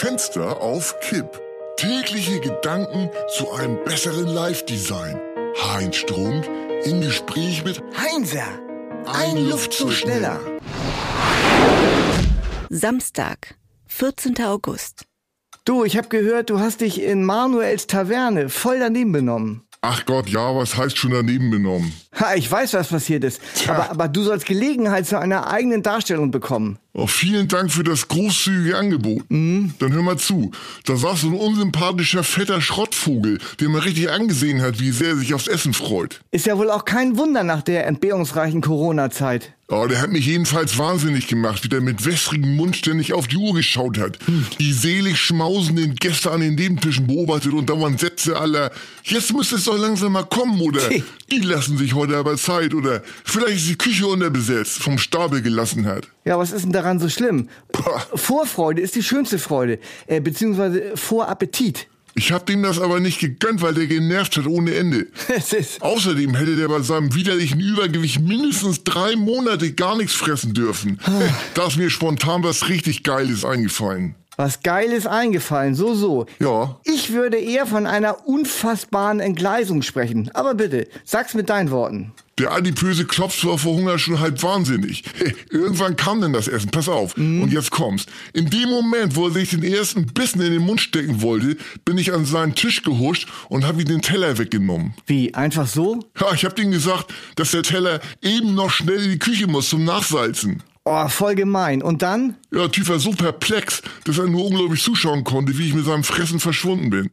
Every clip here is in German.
Fenster auf Kipp. Tägliche Gedanken zu einem besseren Live-Design. Heinz Strunk im Gespräch mit Heinzer, ein, Luftzug schneller. Samstag, 14. August. Du, ich hab gehört, du hast dich in Manuels Taverne voll daneben benommen. Ach Gott, ja, was heißt schon daneben benommen? Ha, ich weiß, was passiert ist. Aber, aber du sollst Gelegenheit zu einer eigenen Darstellung bekommen. Oh, vielen Dank für das großzügige Angebot. Dann hör mal zu. Da saß so ein unsympathischer, fetter Schrottvogel, den man richtig angesehen hat, wie sehr er sich aufs Essen freut. Ist ja wohl auch kein Wunder nach der entbehrungsreichen Corona-Zeit. Oh, der hat mich jedenfalls wahnsinnig gemacht, wie der mit wässrigem Mund ständig auf die Uhr geschaut hat. Die selig schmausenden Gäste an den Nebentischen beobachtet und dauernd Sätze aller, jetzt müsste es doch langsam mal kommen, oder die lassen sich heute aber Zeit, oder vielleicht ist die Küche unterbesetzt, vom Stapel gelassen hat. Ja, was ist denn daran so schlimm? Pah. Vorfreude ist die schönste Freude, äh, beziehungsweise Vorappetit. Ich hab dem das aber nicht gegönnt, weil der genervt hat ohne Ende. Außerdem hätte der bei seinem widerlichen Übergewicht mindestens drei Monate gar nichts fressen dürfen. da ist mir spontan was richtig Geiles eingefallen. Was Geiles eingefallen, so, so. Ja, Ich würde eher von einer unfassbaren Entgleisung sprechen. Aber bitte, sag's mit deinen Worten. der adipöse Klopf war vor Hunger schon halb wahnsinnig. Irgendwann kam denn das Essen, pass auf. Und jetzt kommt's. In dem Moment, wo er sich den ersten Bissen in den Mund stecken wollte, bin ich an seinen Tisch gehuscht und habe ihm den Teller weggenommen. Wie, einfach so? Ja, ich hab ihm gesagt, dass der Teller eben noch schnell in die Küche muss zum Nachsalzen. Oh, voll gemein. Und dann? Ja, Typ war so perplex, dass er nur unglaublich zuschauen konnte, wie ich mit seinem Fressen verschwunden bin.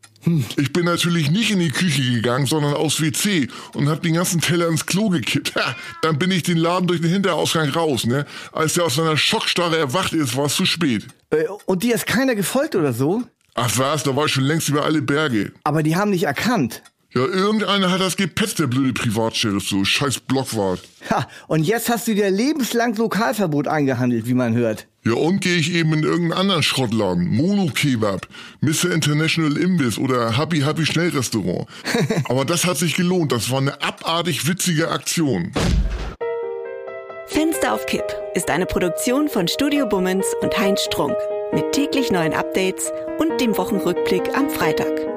Ich bin natürlich nicht in die Küche gegangen, sondern aufs WC und hab den ganzen Teller ins Klo gekippt. Ha, dann bin ich den Laden durch den Hinterausgang raus, ne? Als er aus seiner Schockstarre erwacht ist, war es zu spät. Äh, Und dir ist keiner gefolgt oder so? Ach was, da war ich schon längst über alle Berge. Aber die haben dich erkannt. Ja, irgendeiner hat das gepetzt, der blöde Privatsheriff, so scheiß Blockwart. Ha, und jetzt hast du dir lebenslang Lokalverbot eingehandelt, wie man hört. Ja, und gehe ich eben in irgendeinen anderen Schrottladen. Mono Kebab, Mr. International Imbiss oder Happy Happy Schnellrestaurant. Aber das hat sich gelohnt. Das war eine abartig witzige Aktion. Fenster auf Kipp ist eine Produktion von Studio Bummens und Heinz Strunk. Mit täglich neuen Updates und dem Wochenrückblick am Freitag.